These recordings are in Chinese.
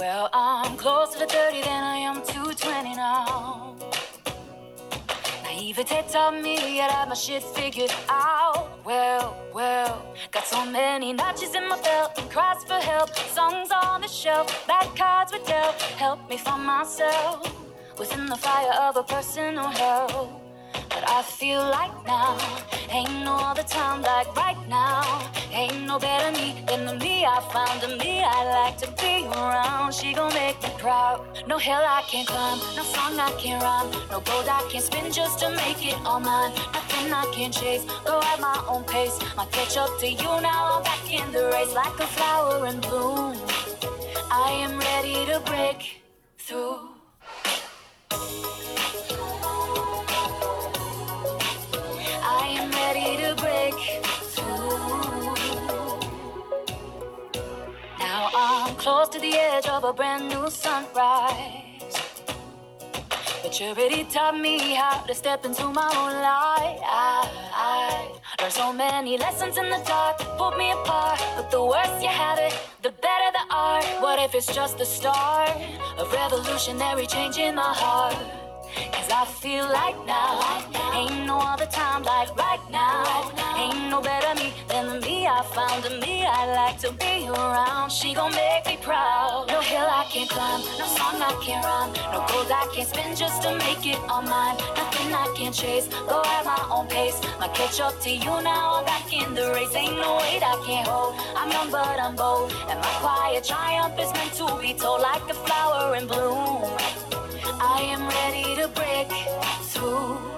Well, I'm closer to 30 than I am to 20 now. Naivete taught me I have my shit figured out. Well, well, got so many notches in my belt and cries for help. Songs on the shelf, bad cards were dealt. Help me find myself within the fire of a personal hell. But I feel like now ain't no other time like right now. Ain't no better me than the me I found, the me I like to be around. She gon' make me proud. No hill I can't climb, no song I can't rhyme, no gold I can't spin just to make it all mine. Nothing I can't chase, go at my own pace. My catch up to you now. I'm back in the race like a flower in bloom. I am ready to break through. Close to the edge of a brand new sunrise. Maturity taught me how to step into my own light. I, I learned so many lessons in the dark, pulled me apart. But the worse you have it, the better the art. What if it's just the start of revolutionary change in my heart? Cause I feel like now ain't no other time like right now. Ain't no better me than the me I found, the me I like to be around. She gon' make me proud. No hill I can't climb, no song I can't rhyme, no gold I can't spin just to make it all mine. Nothing I can't chase, go at my own pace. My catch up to you now, I'm back in the race. Ain't no weight I can't hold. I'm young but I'm bold, and my quiet triumph is meant to be told like a flower in bloom. I am ready to break through.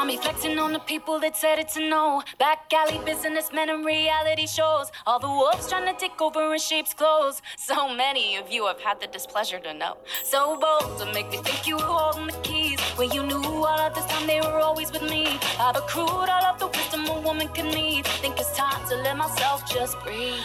Find me flexing on the people that said it's a no. Back alley businessmen and reality shows. All the wolves trying to take over in sheep's clothes. So many of you have had the displeasure to know. So bold to make me think you were holding the keys. When you knew all of this time they were always with me. I've accrued all of the wisdom a woman can need. Think it's time to let myself just breathe.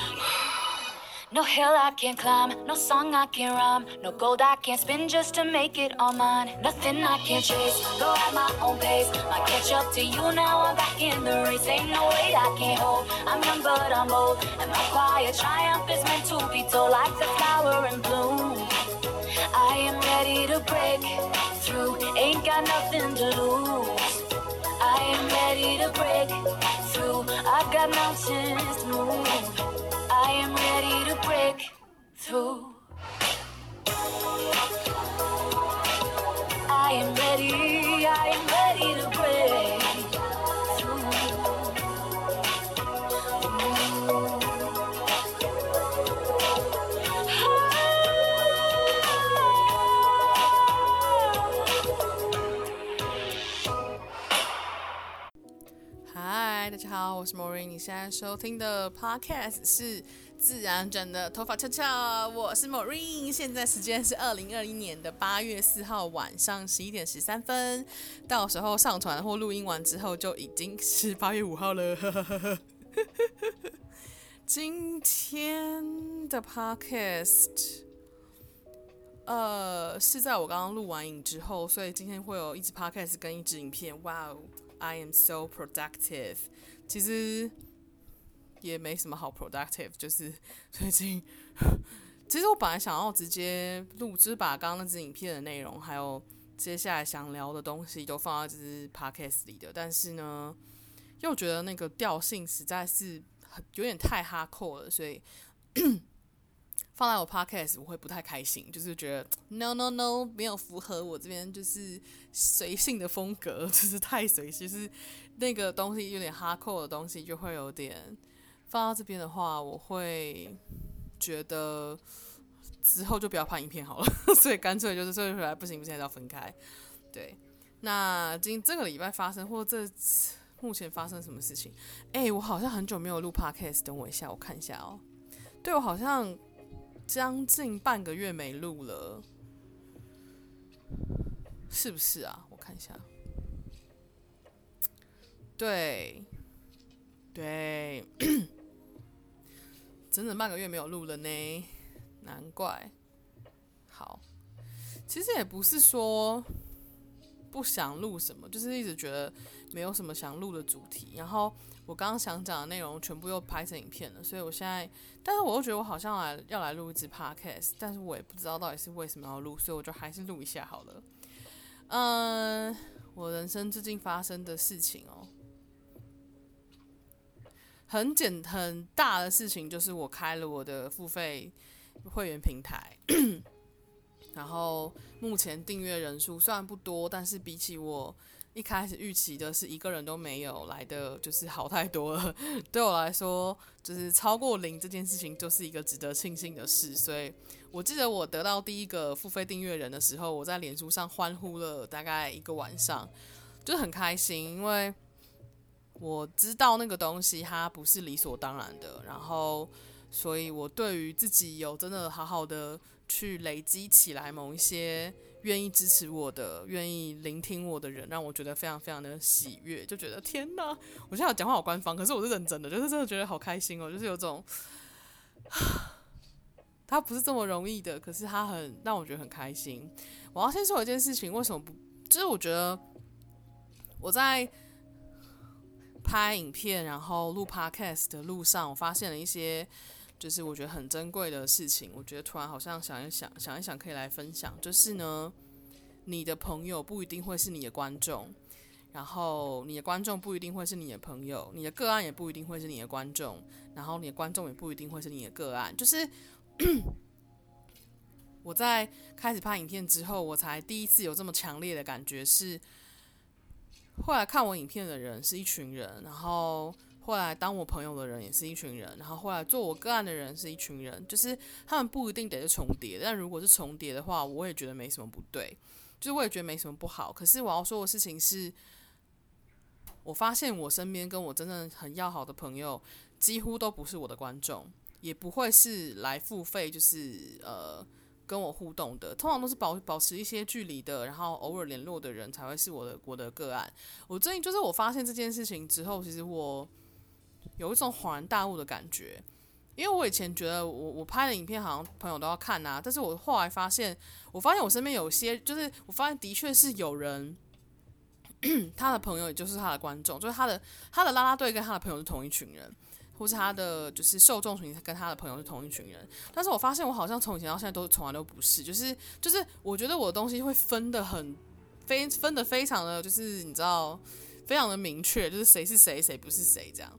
No hill I can't climb, no song I can't rhyme, no gold I can't spin just to make it all mine. Nothing I can't chase, go at my own pace. I catch up to you now, I'm back in the race. Ain't no weight I can't hold. I'm young but I'm old, and my quiet triumph is meant to be told like the flower in bloom. I am ready to break through, ain't got nothing to lose. I am ready to break through, I've got mountains to move. I am ready to break through. 好，我是 Maureen。你现在收听的 Podcast 是自然卷的头发翘翘，我是 Maureen。现在时间是二零二一年的八月四号晚上十一点十三分，到时候上传或录音完之后，就已经是八月五号了。今天的 Podcast，呃，是在我刚刚录完影之后，所以今天会有一支 Podcast 跟一支影片。哇哦！I am so productive。其实也没什么好 productive，就是 最近，其实我本来想要直接录，就是把刚刚那支影片的内容，还有接下来想聊的东西都放在这支 podcast 里的，但是呢，又觉得那个调性实在是很有点太 hardcore 了，所以 放在我 podcast 我会不太开心，就是觉得 no no no 没有符合我这边就是随性的风格，就是太随性，就是那个东西有点哈扣的东西就会有点放到这边的话，我会觉得之后就不要拍影片好了，所以干脆就是这回来不行不行要分开。对，那今这个礼拜发生或这目前发生什么事情？哎、我好像很久没有录 podcast，等我一下，我看一下哦。对，我好像。将近半个月没录了，是不是啊？我看一下，对，对，整整半个月没有录了呢，难怪。好，其实也不是说不想录什么，就是一直觉得没有什么想录的主题。然后我刚刚想讲的内容全部又拍成影片了，所以我现在，但是我又觉得我好像来要来录一支 podcast，但是我也不知道到底是为什么要录，所以我就还是录一下好了。嗯，我人生最近发生的事情哦，很简很大的事情就是我开了我的付费会员平台。然后目前订阅人数虽然不多，但是比起我一开始预期的是一个人都没有来的，就是好太多了。对我来说，就是超过零这件事情就是一个值得庆幸的事。所以我记得我得到第一个付费订阅人的时候，我在脸书上欢呼了大概一个晚上，就很开心，因为我知道那个东西它不是理所当然的。然后，所以我对于自己有真的好好的。去累积起来某一些愿意支持我的、愿意聆听我的人，让我觉得非常非常的喜悦，就觉得天哪！我现在讲话好官方，可是我是认真的，就是真的觉得好开心哦，就是有种，他不是这么容易的，可是他很让我觉得很开心。我要先说一件事情，为什么不？就是我觉得我在拍影片然后录 podcast 的路上，我发现了一些。就是我觉得很珍贵的事情，我觉得突然好像想一想，想一想可以来分享。就是呢，你的朋友不一定会是你的观众，然后你的观众不一定会是你的朋友，你的个案也不一定会是你的观众，然后你的观众也不一定会是你的个案。就是 我在开始拍影片之后，我才第一次有这么强烈的感觉，是后来看我影片的人是一群人，然后。后来当我朋友的人也是一群人，然后后来做我个案的人是一群人，就是他们不一定得是重叠，但如果是重叠的话，我也觉得没什么不对，就是我也觉得没什么不好。可是我要说的事情是，我发现我身边跟我真正很要好的朋友，几乎都不是我的观众，也不会是来付费，就是呃跟我互动的，通常都是保保持一些距离的，然后偶尔联络的人才会是我的我的个案。我最近就是我发现这件事情之后，其实我。有一种恍然大悟的感觉，因为我以前觉得我我拍的影片好像朋友都要看啊，但是我后来发现，我发现我身边有些，就是我发现的确是有人，他的朋友也就是他的观众，就是他的他的啦啦队跟他的朋友是同一群人，或是他的就是受众群跟他的朋友是同一群人，但是我发现我好像从以前到现在都从来都不是，就是就是我觉得我的东西会分得很非分得非常的就是你知道非常的明确，就是谁是谁谁不是谁这样。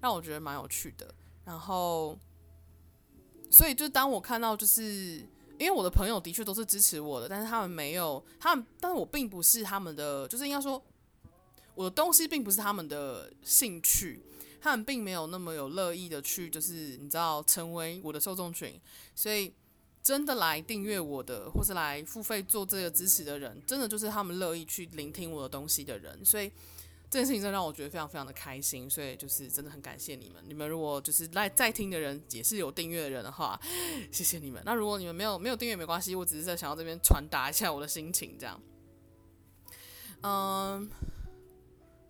让我觉得蛮有趣的，然后，所以就当我看到，就是因为我的朋友的确都是支持我的，但是他们没有，他们，但是我并不是他们的，就是应该说，我的东西并不是他们的兴趣，他们并没有那么有乐意的去，就是你知道，成为我的受众群，所以真的来订阅我的，或是来付费做这个支持的人，真的就是他们乐意去聆听我的东西的人，所以。这件事情真的让我觉得非常非常的开心，所以就是真的很感谢你们。你们如果就是来在听的人也是有订阅的人的话，谢谢你们。那如果你们没有没有订阅没关系，我只是在想要这边传达一下我的心情，这样。嗯，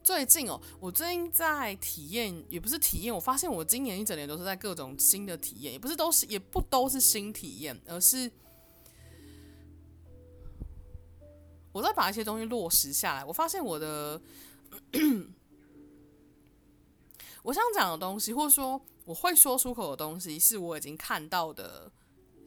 最近哦，我最近在体验，也不是体验，我发现我今年一整年都是在各种新的体验，也不是都是也不都是新体验，而是我在把一些东西落实下来。我发现我的。我想讲的东西，或者说我会说出口的东西，是我已经看到的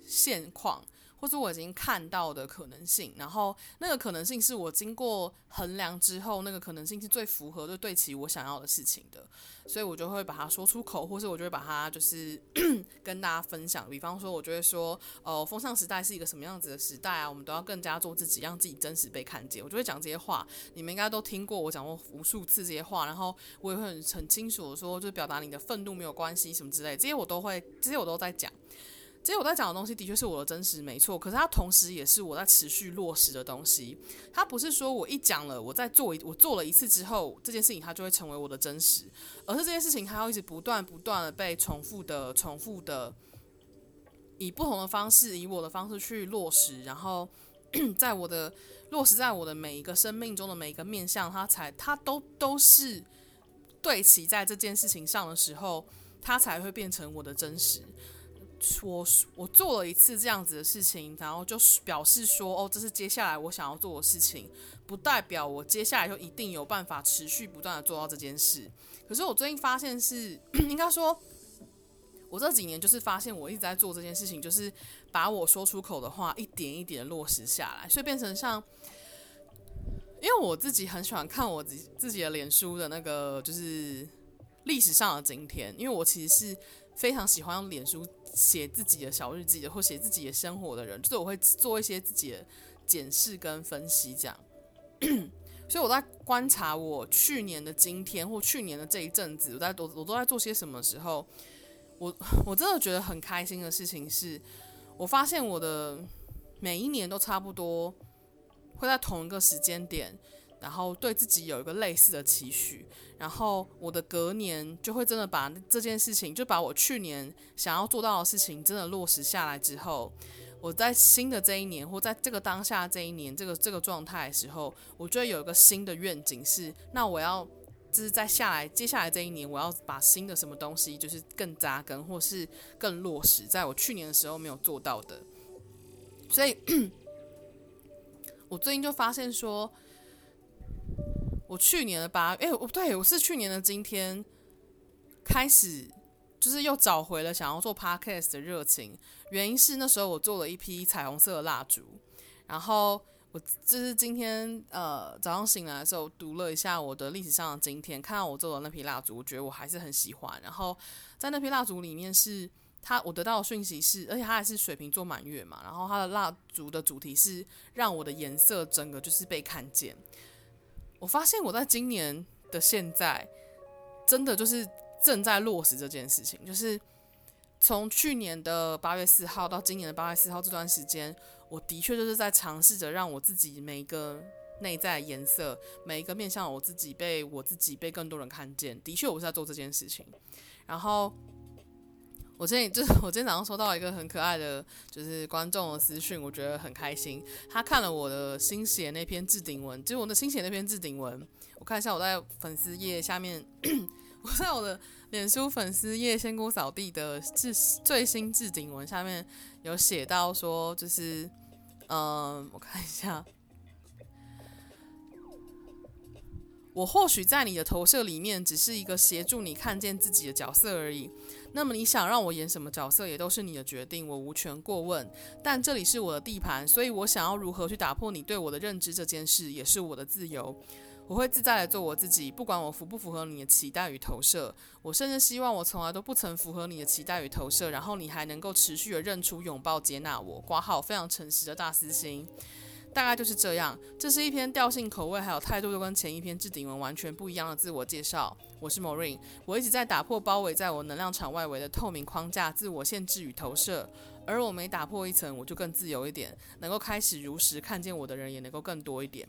现况。或者我已经看到的可能性，然后那个可能性是我经过衡量之后，那个可能性是最符合、最对齐我想要的事情的，所以我就会把它说出口，或是我就会把它就是 跟大家分享。比方说，我就会说，哦，风尚时代是一个什么样子的时代啊？我们都要更加做自己，让自己真实被看见。我就会讲这些话，你们应该都听过我讲过无数次这些话，然后我也会很很清楚的说，就是表达你的愤怒没有关系什么之类，这些我都会，这些我都在讲。其实我在讲的东西的确是我的真实，没错。可是它同时也是我在持续落实的东西。它不是说我一讲了，我在做一，我做了一次之后，这件事情它就会成为我的真实，而是这件事情它要一直不断不断的被重复的、重复的，以不同的方式，以我的方式去落实，然后 在我的落实在我的每一个生命中的每一个面向，它才它都都是对齐在这件事情上的时候，它才会变成我的真实。我我做了一次这样子的事情，然后就表示说，哦，这是接下来我想要做的事情，不代表我接下来就一定有办法持续不断的做到这件事。可是我最近发现是，应该说，我这几年就是发现我一直在做这件事情，就是把我说出口的话一点一点落实下来，所以变成像，因为我自己很喜欢看我自己自己的脸书的那个就是历史上的今天，因为我其实是。非常喜欢用脸书写自己的小日记的，或写自己的生活的人，就是我会做一些自己的检视跟分析，这样。所以我在观察我去年的今天或去年的这一阵子，我在我我都在做些什么时候，我我真的觉得很开心的事情是，我发现我的每一年都差不多会在同一个时间点。然后对自己有一个类似的期许，然后我的隔年就会真的把这件事情，就把我去年想要做到的事情真的落实下来之后，我在新的这一年或在这个当下这一年这个这个状态的时候，我就会有一个新的愿景是，那我要就是在下来接下来这一年，我要把新的什么东西就是更扎根或是更落实，在我去年的时候没有做到的，所以，我最近就发现说。我去年的八，哎，我对我是去年的今天开始，就是又找回了想要做 podcast 的热情。原因是那时候我做了一批彩虹色的蜡烛，然后我就是今天呃早上醒来的时候读了一下我的历史上的今天，看到我做的那批蜡烛，我觉得我还是很喜欢。然后在那批蜡烛里面是它，我得到的讯息是，而且它还是水瓶座满月嘛，然后它的蜡烛的主题是让我的颜色整个就是被看见。我发现我在今年的现在，真的就是正在落实这件事情。就是从去年的八月四号到今年的八月四号这段时间，我的确就是在尝试着让我自己每一个内在颜色，每一个面向我自己被我自己被更多人看见。的确，我是在做这件事情。然后。我今天就是我今天早上收到一个很可爱的，就是观众的私讯，我觉得很开心。他看了我的新写那篇置顶文，就是我的新写那篇置顶文，我看一下我在粉丝页下面，我在我的脸书粉丝页仙姑扫地的置最新置顶文下面有写到说，就是嗯，我看一下。我或许在你的投射里面只是一个协助你看见自己的角色而已。那么你想让我演什么角色也都是你的决定，我无权过问。但这里是我的地盘，所以我想要如何去打破你对我的认知这件事也是我的自由。我会自在地做我自己，不管我符不符合你的期待与投射。我甚至希望我从来都不曾符合你的期待与投射，然后你还能够持续地认出、拥抱、接纳我。挂号非常诚实的大私心。大概就是这样。这是一篇调性、口味还有态度都跟前一篇置顶文完全不一样的自我介绍。我是莫瑞我一直在打破包围在我能量场外围的透明框架、自我限制与投射。而我每打破一层，我就更自由一点，能够开始如实看见我的人也能够更多一点。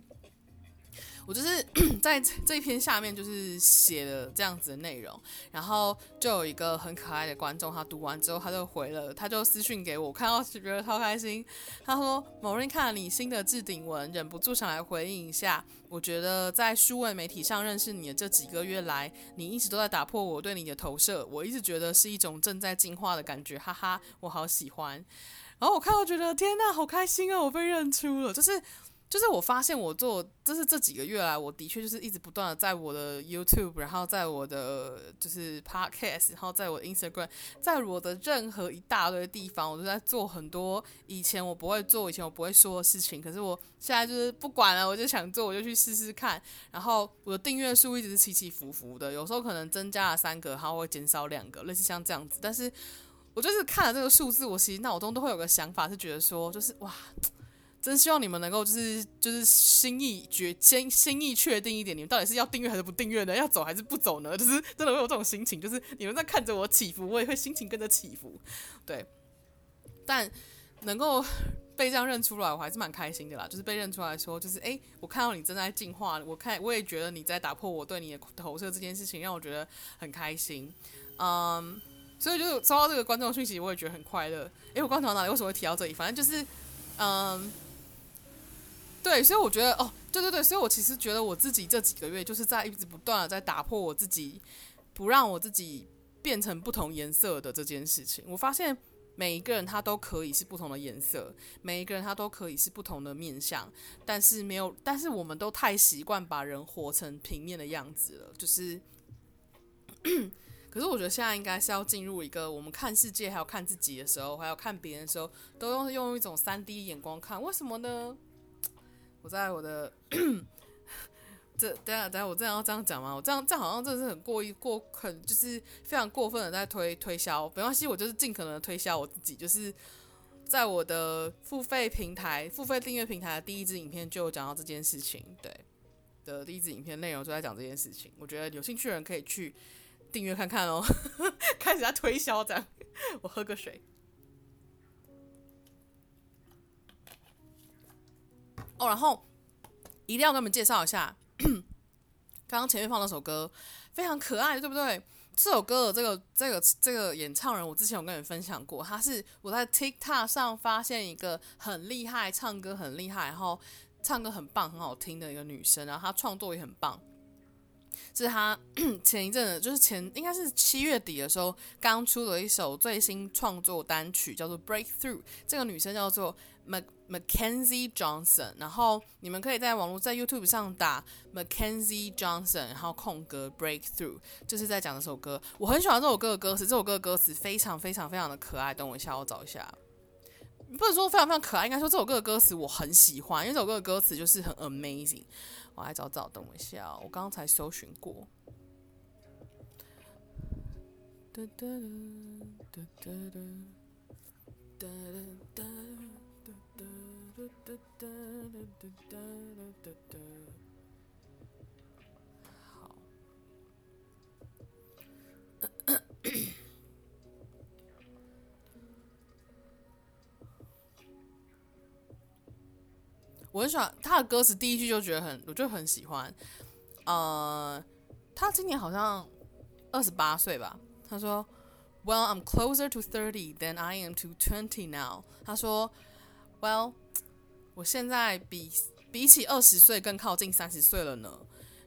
我就是 在这一篇下面就是写了这样子的内容，然后就有一个很可爱的观众，他读完之后他就回了，他就私讯给我，看到觉得超开心。他说：“某人看了你新的置顶文，忍不住想来回应一下。我觉得在数位媒体上认识你的这几个月来，你一直都在打破我对你的投射，我一直觉得是一种正在进化的感觉，哈哈，我好喜欢。然后我看到觉得天呐，好开心啊，我被认出了，就是。”就是我发现我做，就是这几个月来，我的确就是一直不断的在我的 YouTube，然后在我的就是 Podcast，然后在我的 Instagram，在我的任何一大堆地方，我都在做很多以前我不会做、以前我不会说的事情。可是我现在就是不管了，我就想做，我就去试试看。然后我的订阅数一直是起起伏伏的，有时候可能增加了三个，然后会减少两个，类似像这样子。但是我就是看了这个数字，我其实脑中都会有个想法，是觉得说，就是哇。真希望你们能够就是就是心意决先心意确定一点，你们到底是要订阅还是不订阅呢？要走还是不走呢？就是真的会有这种心情，就是你们在看着我起伏，我也会心情跟着起伏。对，但能够被这样认出来，我还是蛮开心的啦。就是被认出来说，就是诶，我看到你正在进化，我看我也觉得你在打破我对你的投射这件事情，让我觉得很开心。嗯，所以就是收到这个观众讯息，我也觉得很快乐。诶，我刚才哪里为什么会提到这里？反正就是嗯。对，所以我觉得哦，对对对，所以我其实觉得我自己这几个月就是在一直不断的在打破我自己，不让我自己变成不同颜色的这件事情。我发现每一个人他都可以是不同的颜色，每一个人他都可以是不同的面相，但是没有，但是我们都太习惯把人活成平面的样子了，就是。可是我觉得现在应该是要进入一个我们看世界，还有看自己的时候，还有看别人的时候，都用用一种三 D 眼光看。为什么呢？我在我的 这等下等下，我这样要这样讲吗？我这样这样好像真的是很过于过很就是非常过分的在推推销。没关系，我就是尽可能的推销我自己，就是在我的付费平台、付费订阅平台的第一支影片就讲到这件事情。对的第一支影片内容就在讲这件事情。我觉得有兴趣的人可以去。订阅看看哦，开始在推销这样。我喝个水。哦，然后一定要跟你们介绍一下，刚刚前面放那首歌非常可爱，对不对？这首歌的这个这个这个演唱人，我之前有跟你分享过，他是我在 TikTok 上发现一个很厉害，唱歌很厉害，然后唱歌很棒、很好听的一个女生，然后她创作也很棒。是他 前一阵子，就是前应该是七月底的时候，刚出了一首最新创作单曲，叫做《Breakthrough》。这个女生叫做 Mackenzie Johnson，然后你们可以在网络在 YouTube 上打 Mackenzie Johnson，然后空格 Breakthrough，就是在讲这首歌。我很喜欢这首歌的歌词，这首歌的歌词非常非常非常的可爱。等我一下，我找一下，不能说非常非常可爱，应该说这首歌的歌词我很喜欢，因为这首歌的歌词就是很 amazing。我来找找，等我一下，我刚刚才搜寻过。好。我很喜欢他的歌词，第一句就觉得很，我就很喜欢。呃，他今年好像二十八岁吧。他说：“Well, I'm closer to thirty than I am to twenty now。”他说：“Well，我现在比比起二十岁更靠近三十岁了呢。”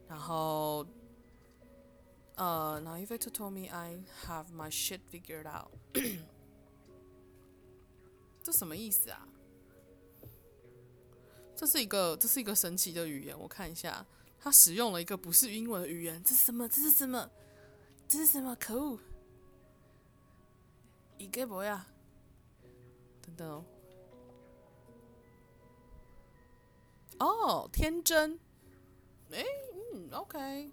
然后，呃，Now if you told me I have my shit figured out，这什么意思啊？这是一个，这是一个神奇的语言。我看一下，他使用了一个不是英文的语言。这是什么？这是什么？这是什么？可恶！一个不呀？等等哦。哦，天真。哎，嗯，OK。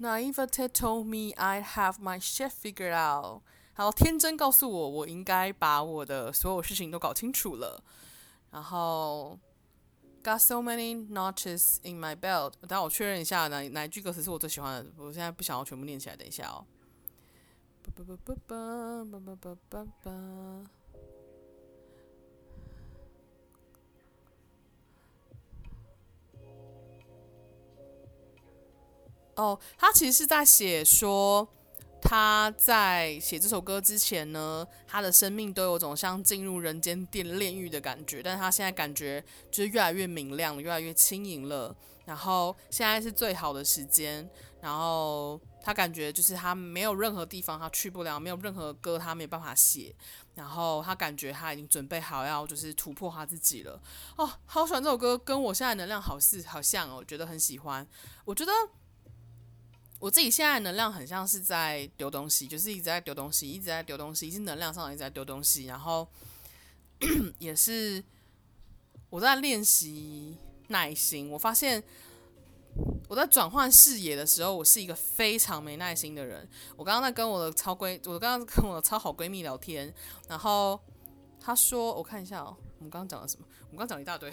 Naivete told me I have my shit figured out. 好，天真告诉我，我应该把我的所有事情都搞清楚了。然后，Got so many notches in my belt。等我确认一下哪哪一句歌词是我最喜欢的。我现在不想要全部念起来，等一下哦。哦，他其实是在写说。他在写这首歌之前呢，他的生命都有种像进入人间电炼狱的感觉，但是他现在感觉就是越来越明亮，越来越轻盈了。然后现在是最好的时间，然后他感觉就是他没有任何地方他去不了，没有任何歌他没办法写，然后他感觉他已经准备好要就是突破他自己了。哦，好喜欢这首歌，跟我现在能量好似好像哦，我觉得很喜欢，我觉得。我自己现在能量很像是在丢东西，就是一直在丢东西，一直在丢东西，是能量上一直在丢东西。然后 也是我在练习耐心。我发现我在转换视野的时候，我是一个非常没耐心的人。我刚刚在跟我的超闺，我刚刚跟我的超好闺蜜聊天，然后她说：“我看一下哦，我们刚刚讲了什么？我们刚刚讲了一大堆。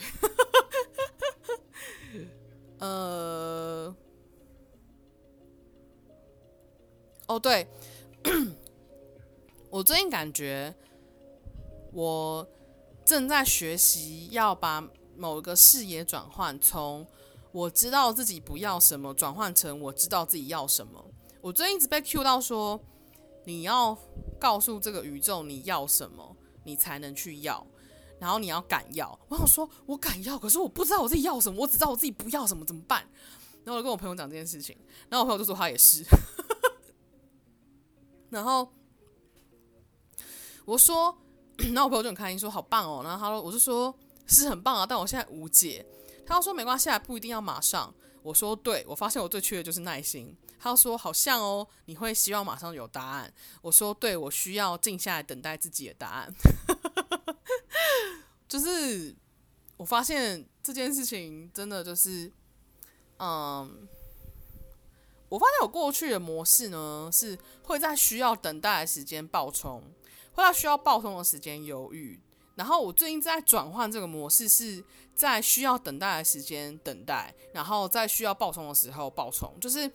”呃。哦，对，我最近感觉我正在学习要把某个视野转换，从我知道自己不要什么转换成我知道自己要什么。我最近一直被 cue 到说，你要告诉这个宇宙你要什么，你才能去要，然后你要敢要。我想说，我敢要，可是我不知道我自己要什么，我只知道我自己不要什么，怎么办？然后我就跟我朋友讲这件事情，然后我朋友就说他也是。然后我说，然后我朋友就很开心说好棒哦，然后他说我就说是很棒啊，但我现在无解。他说没关系，不一定要马上。我说对，我发现我最缺的就是耐心。他说好像哦，你会希望马上有答案。我说对，我需要静下来等待自己的答案。就是我发现这件事情真的就是，嗯，我发现我过去的模式呢是会在需要等待的时间爆冲，会在需要爆冲的时间犹豫。然后我最近在转换这个模式，是在需要等待的时间等待，然后在需要爆冲的时候爆冲。就是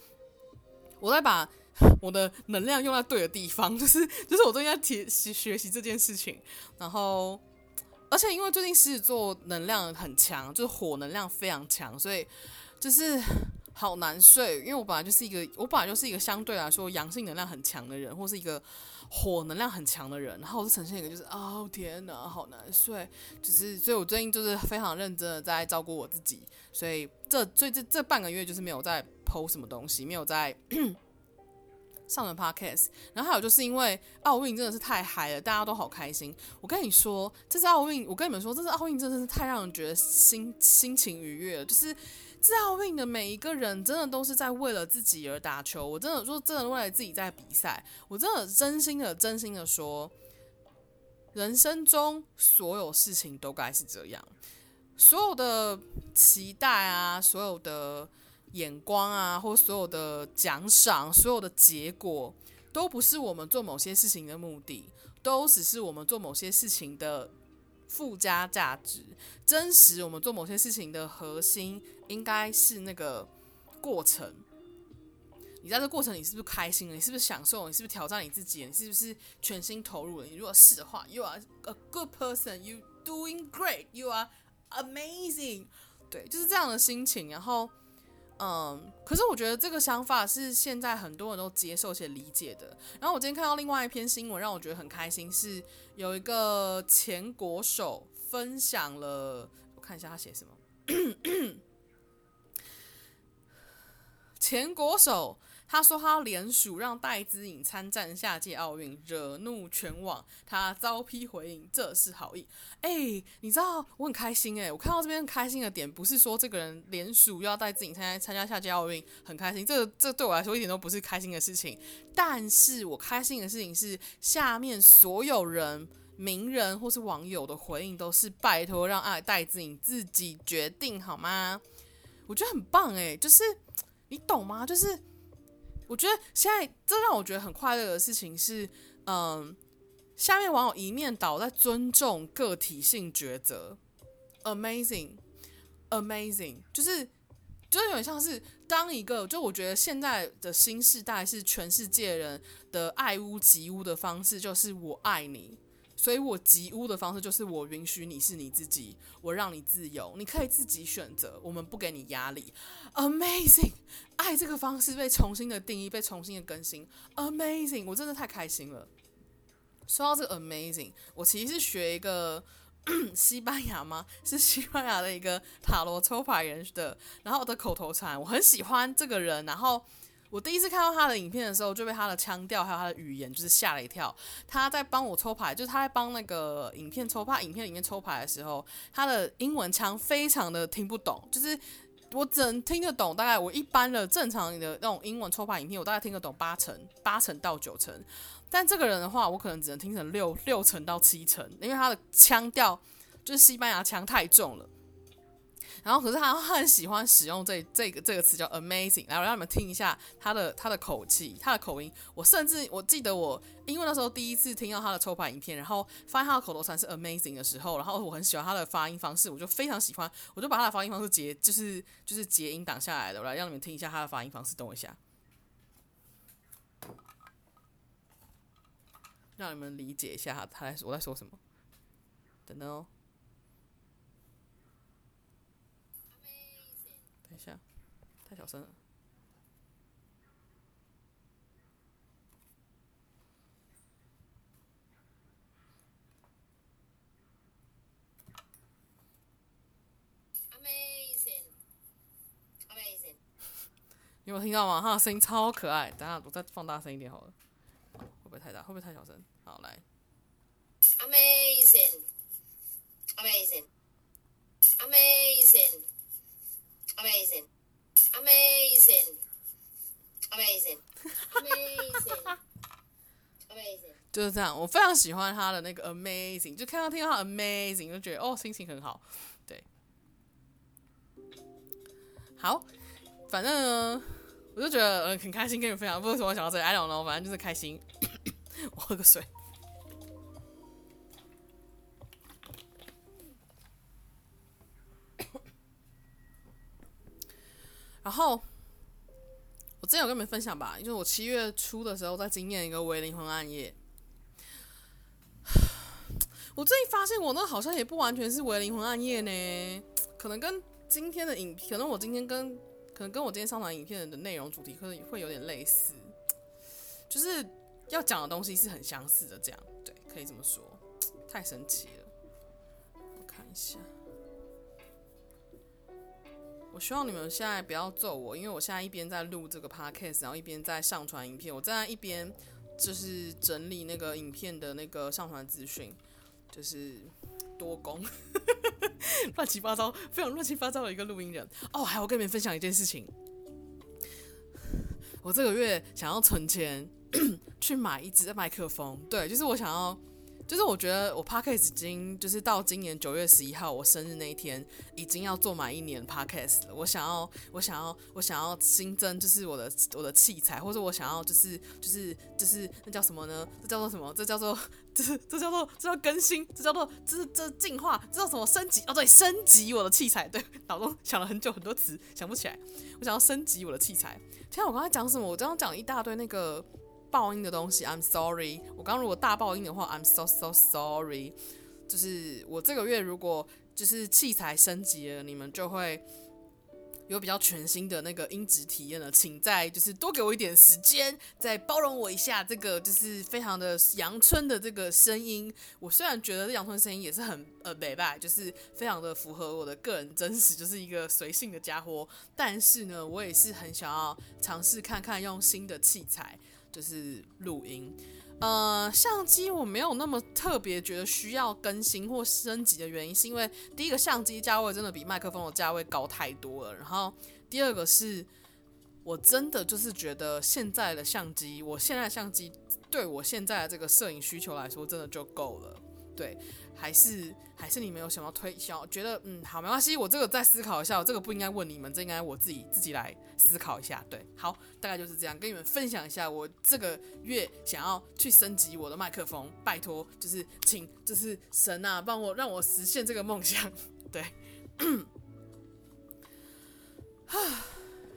我在把我的能量用在对的地方，就是就是我最近在学学习这件事情。然后，而且因为最近狮子座能量很强，就是火能量非常强，所以就是好难睡。因为我本来就是一个，我本来就是一个相对来说阳性能量很强的人，或是一个。火能量很强的人，然后我就呈现一个就是哦天哪，好难睡，就是所以我最近就是非常认真的在照顾我自己，所以这最近这这半个月就是没有在剖什么东西，没有在 上传 Podcast，然后还有就是因为奥运真的是太嗨了，大家都好开心。我跟你说，这次奥运，我跟你们说，这次奥运真的是太让人觉得心心情愉悦了，就是。这奥运的每一个人，真的都是在为了自己而打球。我真的说，真的为了自己在比赛。我真的真心的、真心的说，人生中所有事情都该是这样。所有的期待啊，所有的眼光啊，或所有的奖赏，所有的结果，都不是我们做某些事情的目的，都只是我们做某些事情的。附加价值，真实。我们做某些事情的核心，应该是那个过程。你在这过程，你是不是开心了？你是不是享受？你是不是挑战你自己？你是不是全心投入了？你如果是的话，You are a good person. You doing great. You are amazing. 对，就是这样的心情。然后。嗯，可是我觉得这个想法是现在很多人都接受且理解的。然后我今天看到另外一篇新闻，让我觉得很开心，是有一个前国手分享了，我看一下他写什么。前国手。他说他要联署让戴资颖参战下届奥运，惹怒全网。他遭批回应，这是好意。哎、你知道我很开心哎、我看到这边开心的点不是说这个人联署要戴资颖参加参加下届奥运很开心，这个这对我来说一点都不是开心的事情。但是我开心的事情是下面所有人、名人或是网友的回应都是拜托让爱戴资颖自己决定好吗？我觉得很棒哎、就是你懂吗？就是。我觉得现在这让我觉得很快乐的事情是，嗯，下面网友一面倒在尊重个体性抉择，amazing，amazing，就是，就是有点像是当一个，就我觉得现在的新时代是全世界人的爱屋及乌的方式，就是我爱你。所以我及乌的方式就是我允许你是你自己，我让你自由，你可以自己选择，我们不给你压力。Amazing，爱这个方式被重新的定义，被重新的更新。Amazing，我真的太开心了。说到这个 Amazing，我其实是学一个 西班牙吗？是西班牙的一个塔罗抽牌人的，然后我的口头禅，我很喜欢这个人，然后。我第一次看到他的影片的时候，就被他的腔调还有他的语言就是吓了一跳。他在帮我抽牌，就是他在帮那个影片抽牌，影片里面抽牌的时候，他的英文腔非常的听不懂，就是我只能听得懂大概我一般的正常的那种英文抽牌影片，我大概听得懂八成，八成到九成。但这个人的话，我可能只能听成六六成到七成，因为他的腔调就是西班牙腔太重了。然后，可是他很喜欢使用这这个这个词叫 amazing，来我让你们听一下他的他的口气，他的口音。我甚至我记得我因为那时候第一次听到他的抽牌影片，然后发现他的口头禅是 amazing 的时候，然后我很喜欢他的发音方式，我就非常喜欢，我就把他的发音方式截就是就是截音档下来的，我来让你们听一下他的发音方式。等我一下，让你们理解一下他在我在说什么。等等哦。太小声了。你有听到吗？他的声音超可爱。等下我再放大声一点好了。会不会太大，会不会太小声？好，来。Amazing, amazing, amazing, amazing, 就是这样。我非常喜欢他的那个 Amazing，就看到听到他 Amazing 就觉得哦，心情很好。对，好，反正，我就觉得呃很开心跟你分享。不知道为什么想到这里，I don't know，反正就是开心。我喝个水。然后，我之前有跟你们分享吧，就是我七月初的时候在经验一个微灵魂暗夜。我最近发现，我那好像也不完全是微灵魂暗夜呢，可能跟今天的影，可能我今天跟，可能跟我今天上传影片的内容主题可能会有点类似，就是要讲的东西是很相似的，这样对，可以这么说，太神奇了。我看一下。我希望你们现在不要揍我，因为我现在一边在录这个 podcast，然后一边在上传影片。我在一边就是整理那个影片的那个上传资讯，就是多工，乱七八糟，非常乱七八糟的一个录音人。哦，还要跟你们分享一件事情，我这个月想要存钱 去买一支麦克风，对，就是我想要。就是我觉得我 Podcast 已经就是到今年九月十一号我生日那一天，已经要做满一年 Podcast 了。我想要，我想要，我想要新增，就是我的我的器材，或者我想要，就是就是就是那叫什么呢？这叫做什么？这叫做这这叫做这叫更新，这叫做这这进化，这叫什么升级？哦，对，升级我的器材。对，脑中想了很久很多词，想不起来。我想要升级我的器材。听我刚才讲什么？我刚刚讲了一大堆那个。爆音的东西，I'm sorry。我刚如果大爆音的话，I'm so so sorry。就是我这个月如果就是器材升级了，你们就会有比较全新的那个音质体验了。请再就是多给我一点时间，再包容我一下。这个就是非常的阳春的这个声音。我虽然觉得这阳春声音也是很呃美吧，就是非常的符合我的个人真实，就是一个随性的家伙。但是呢，我也是很想要尝试看看用新的器材。就是录音，呃，相机我没有那么特别觉得需要更新或升级的原因，是因为第一个相机价位真的比麦克风的价位高太多了，然后第二个是我真的就是觉得现在的相机，我现在相机对我现在的这个摄影需求来说，真的就够了，对。还是还是你们有想要推销？觉得嗯好没关系，我这个再思考一下，我这个不应该问你们，这应该我自己自己来思考一下。对，好，大概就是这样，跟你们分享一下，我这个月想要去升级我的麦克风，拜托，就是请就是神啊，帮我让我实现这个梦想。对，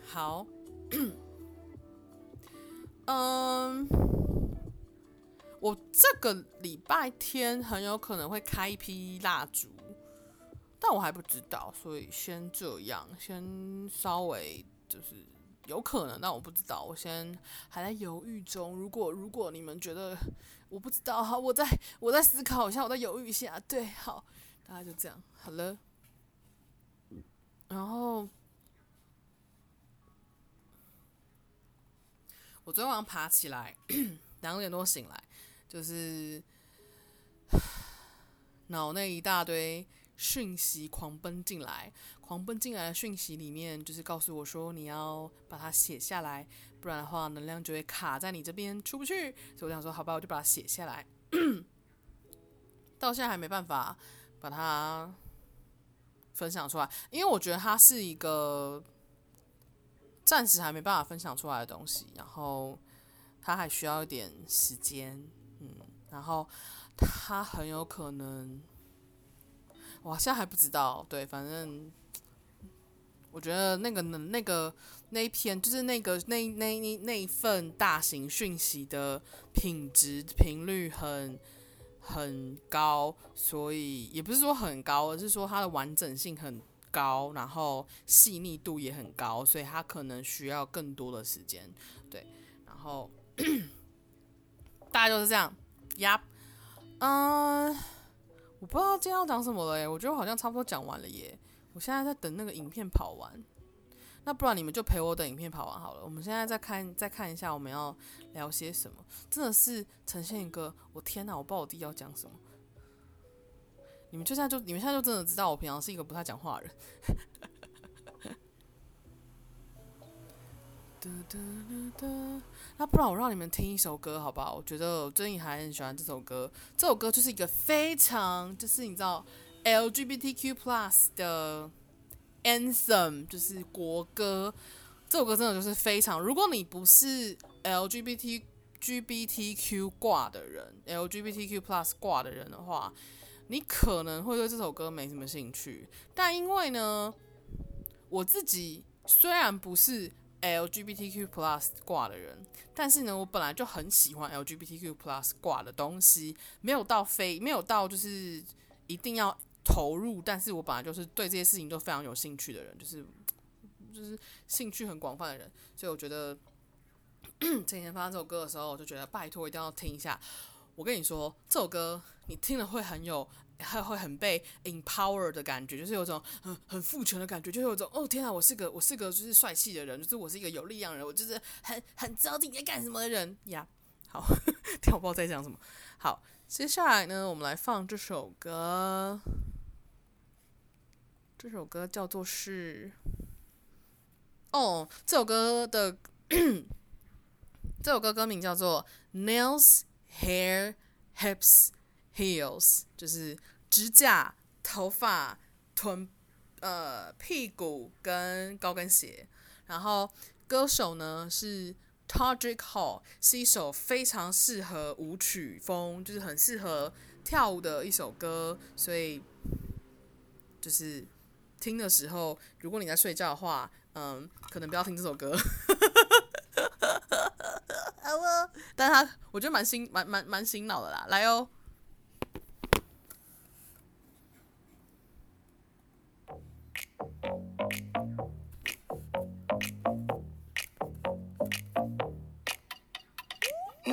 好，嗯。我这个礼拜天很有可能会开一批蜡烛，但我还不知道，所以先这样，先稍微就是有可能，但我不知道，我先还在犹豫中。如果如果你们觉得我不知道，好，我再我再思考一下，我再犹豫一下。对，好，大概就这样，好了。然后我昨天晚上爬起来，两点多醒来。就是脑内一大堆讯息狂奔进来，狂奔进来的讯息里面，就是告诉我说你要把它写下来，不然的话能量就会卡在你这边出不去。所以我想说，好吧，我就把它写下来。到现在还没办法把它分享出来，因为我觉得它是一个暂时还没办法分享出来的东西，然后它还需要一点时间。然后他很有可能，我现在还不知道。对，反正我觉得那个那个那一篇，就是那个那那那那一份大型讯息的品质频率很很高，所以也不是说很高，而是说它的完整性很高，然后细腻度也很高，所以它可能需要更多的时间。对，然后。大概就是这样，呀，嗯，我不知道今天要讲什么了耶，我觉得好像差不多讲完了耶。我现在在等那个影片跑完，那不然你们就陪我等影片跑完好了。我们现在再看再看一下我们要聊些什么，真的是呈现一个我天哪，我不知道我弟要讲什么。你们就现在就你们现在就真的知道我平常是一个不太讲话的人。那不然我让你们听一首歌好不好？我觉得我最近还很喜欢这首歌。这首歌就是一个非常就是你知道 LGBTQ plus 的 anthem，就是国歌。这首歌真的就是非常，如果你不是 LGBT GBTQ 挂的人，LGBTQ plus 挂的人的话，你可能会对这首歌没什么兴趣。但因为呢，我自己虽然不是 LGBTQ plus 挂的人，但是呢，我本来就很喜欢 LGBTQ plus 挂的东西，没有到非没有到就是一定要投入，但是我本来就是对这些事情都非常有兴趣的人，就是就是兴趣很广泛的人，所以我觉得这几天发这首歌的时候，我就觉得拜托一定要听一下。我跟你说，这首歌你听了会很有。还会很被 empower 的感觉，就是有种很很赋权的感觉，就是有种哦天啊，我是个我是个就是帅气的人，就是我是一个有力量的人，我就是很很知道自己在干什么的人呀。好，听我不知道在讲什么。好，接下来呢，我们来放这首歌。这首歌叫做是哦，这首歌的 这首歌歌名叫做 Nails, Hair, Hips, Heels，就是。指甲、头发、臀、呃、屁股跟高跟鞋，然后歌手呢是 Todrick Hall，是一首非常适合舞曲风，就是很适合跳舞的一首歌，所以就是听的时候，如果你在睡觉的话，嗯，可能不要听这首歌。但他我觉得蛮新，蛮蛮蛮醒脑的啦，来哦。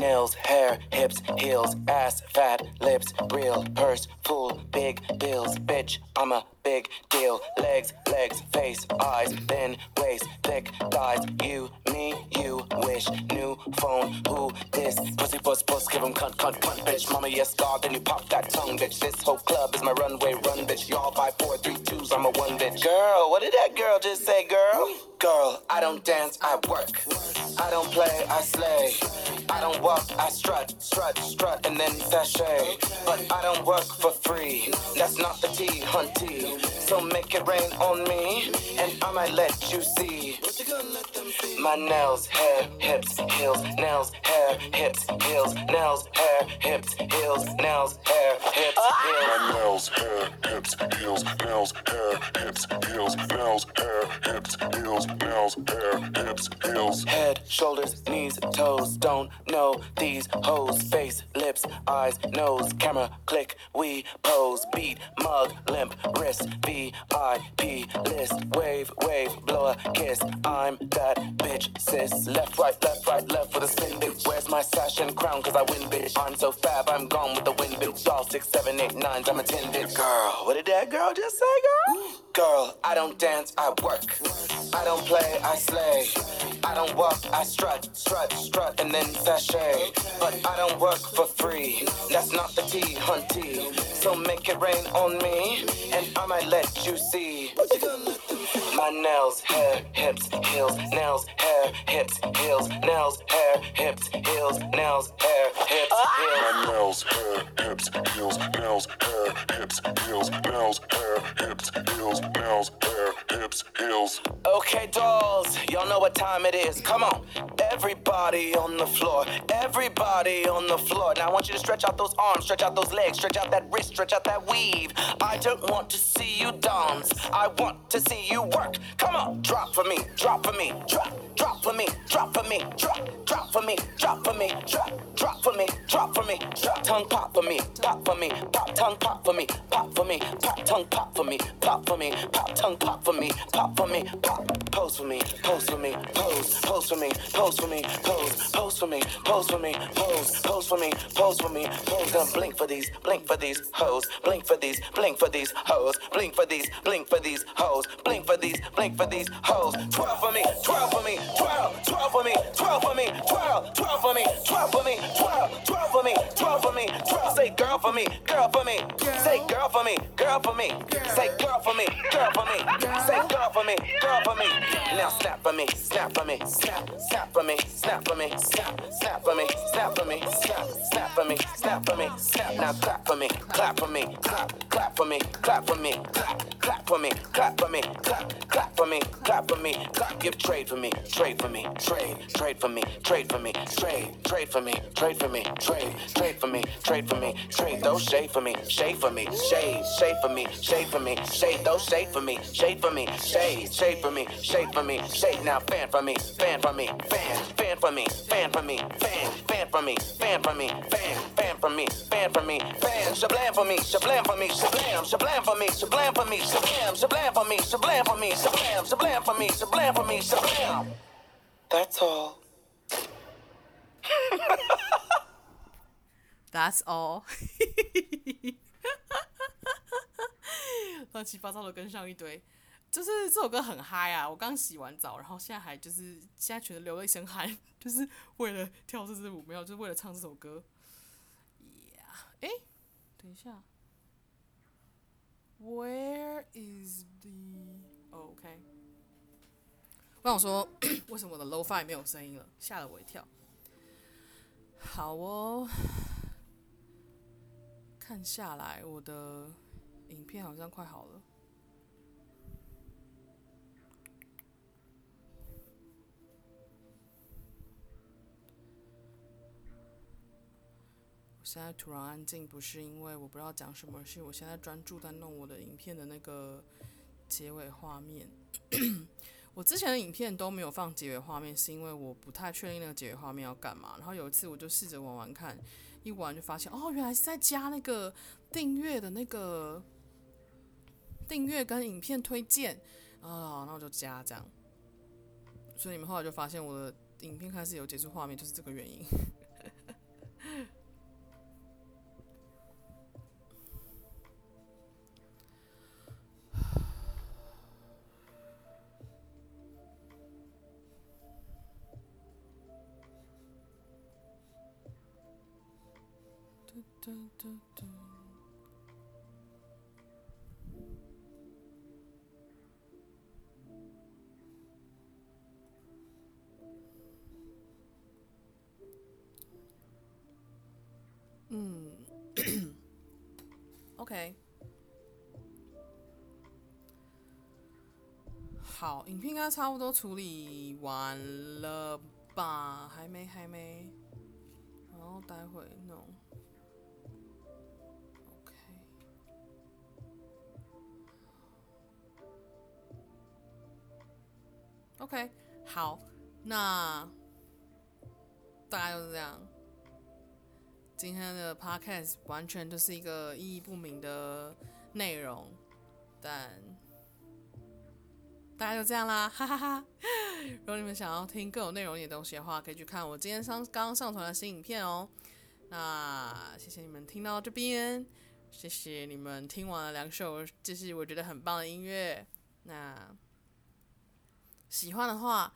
Nails, hair, hips, heels, ass, fat, lips, real, purse, full, big bills, bitch, I'm a big deal. Legs, legs, face, eyes, thin waist, thick thighs. You, me, you wish. New phone, who this? Pussy, puss, puss, give him cunt, cunt, cunt, bitch. Mama, yes, God, then you pop that tongue, bitch. This whole club is my runway, run, bitch. Y'all five, four, three, twos, I'm a one, bitch. Girl, what did that girl just say, girl? Girl, I don't dance, I work. I don't play, I slay. I don't walk, I strut, strut, strut, and then sashay. But I don't work for free. That's not the tea, hunty. So make it rain on me, and I might let you see. My nails, hair, hips, heels, nails, hair, hips, heels, nails, hair, hips, heels, nails, hair, hips, heels. My nails, hair, hips, heels, nails, hair, hips, heels, nails, hair, hips, heels, nails, hair, hips, heels. Head, shoulders, knees, toes, don't know these hoes. Face, lips, eyes, nose, camera, click, we pose, beat, mug, limp, wrist, VIP list, wave, wave, blow a kiss. I'm that bitch, sis. Left, right, left, right, left with a spin, bitch. Where's my sash and crown? Cause I win, bitch. I'm so fab, I'm gone with the wind, bitch. All six, seven, eight, nines, I'm attended. Girl, what did that girl just say, girl? Girl, I don't dance, I work. I don't play, I slay. I don't walk, I strut, strut, strut, and then sashay. But I don't work for free. That's not the tea, hunty. So make it rain on me, and I might let you see. My nails, hair, hips, heels, nails, hair, hips, heels, nails, hair, hips, heels, nails, hair, hips, ah! heels. My nails, hair, hips, heels, nails, hair, hips, heels, nails, hair, hips, heels, nails, hair, hips, heels. Okay, dolls, y'all know what time it is. Come on, everybody on the floor, everybody on the floor. Now I want you to stretch out those arms, stretch out those legs, stretch out that wrist, stretch out that weave. I don't want to see you dance, I want to see you work. Come on, drop for me, drop for me, drop, drop for me, drop for me, drop, drop for me, drop for me, drop, drop for me, drop for me, drop tongue pop for me, pop for me, pop tongue pop for me, pop for me, pop tongue pop for me, pop for me, pop tongue pop for me, pop for me, pop pose for me, pose for me, pose, pose, for me, pose for me, pose, pose for me, pose for me, pose, pose for me, pose for me, pose. Gonna blink for these, blink for these hoes, blink for these, blink for these hoes, blink for these, blink for these hoes, blink for these, blink for these hoes. Twirl for me, twirl for me, twirl, twirl for me, twirl for me, twirl, twirl for me, twirl for me, twirl, twirl for me, twirl for me, twirl. Say girl for me, girl for me, say girl for me, girl for me, say girl for me, girl for me, say girl for me, girl for me. Now snap for me, snap for me, snap, snap for me, snap for me, snap, snap for me, snap for me, snap, snap for me, snap for me, snap. Now clap for me, clap for me, clap, clap for me, clap for me, clap, clap for me, clap for me, clap, clap for me, clap for me, clap. Give trade for me, trade for me, trade, trade for me, trade for me, trade, trade for me, trade for me, trade, trade for me, trade for me, trade. Those shade for me, shade for me, shade, shade for me, shade for me, shade. Those shade for me, shade for me, shade, shade for me, shade for me, shade. Now fan for me, fan for me, fan, fan for me, fan for me, fan, fan for me, fan for me, fan, fan for me, fan for me, fan. Shablam for me, shablam for me, shablam, shablam for me, shablam for me, shablam, shablam for me, shablam for me, shablam, shablam for me, shablam for me, shablam. That's all. That's all，乱七八糟的跟上一堆，就是这首歌很嗨啊！我刚洗完澡，然后现在还就是现在全都流了一身汗，就是为了跳这支舞，没有，就是为了唱这首歌。Yeah，哎，等一下，Where is the？OK，我想说，为什么我的 Lo-Fi 没有声音了？吓了我一跳。好哦。看下来，我的影片好像快好了。我现在突然安静，不是因为我不知道讲什么，是我现在专注在弄我的影片的那个结尾画面。我之前的影片都没有放结尾画面，是因为我不太确定那个结尾画面要干嘛。然后有一次，我就试着玩玩看。一玩就发现哦，原来是在加那个订阅的那个订阅跟影片推荐啊，那我就加这样。所以你们后来就发现我的影片开始有结束画面，就是这个原因。嗯，OK，好，影片应该差不多处理完了吧？还没，还没，然后待会 OK，好，那大概就是这样。今天的 Podcast 完全就是一个意义不明的内容，但大概就这样啦，哈哈哈。如果你们想要听更有内容一点东西的话，可以去看我今天上刚刚上传的新影片哦。那谢谢你们听到这边，谢谢你们听完了两首，就是我觉得很棒的音乐。那。喜欢的话，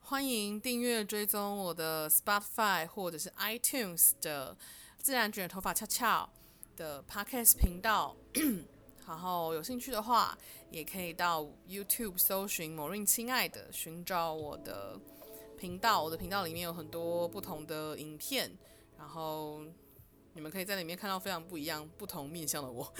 欢迎订阅追踪我的 Spotify 或者是 iTunes 的自然卷头发翘翘的 Podcast 频道。然后有兴趣的话，也可以到 YouTube 搜寻某瑞亲爱的，寻找我的频道。我的频道里面有很多不同的影片，然后你们可以在里面看到非常不一样、不同面向的我，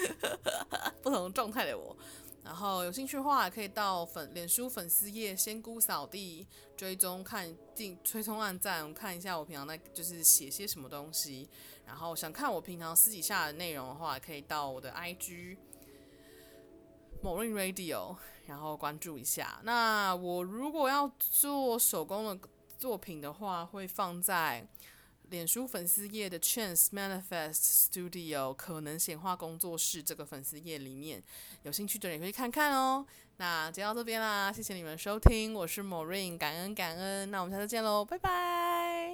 不同状态的我。然后有兴趣的话，可以到粉脸书粉丝页仙姑扫地追踪看进追踪按赞看一下我平常在就是写些什么东西。然后想看我平常私底下的内容的话，可以到我的 IG Maureen Radio，然后关注一下。那我如果要做手工的作品的话，会放在脸书粉丝页的 Chance Manifest Studio 可能显化工作室这个粉丝页里面，有兴趣的人也可以看看哦。那就到这边啦，谢谢你们收听，我是 Morin，感恩感恩，那我们下次见喽，拜拜。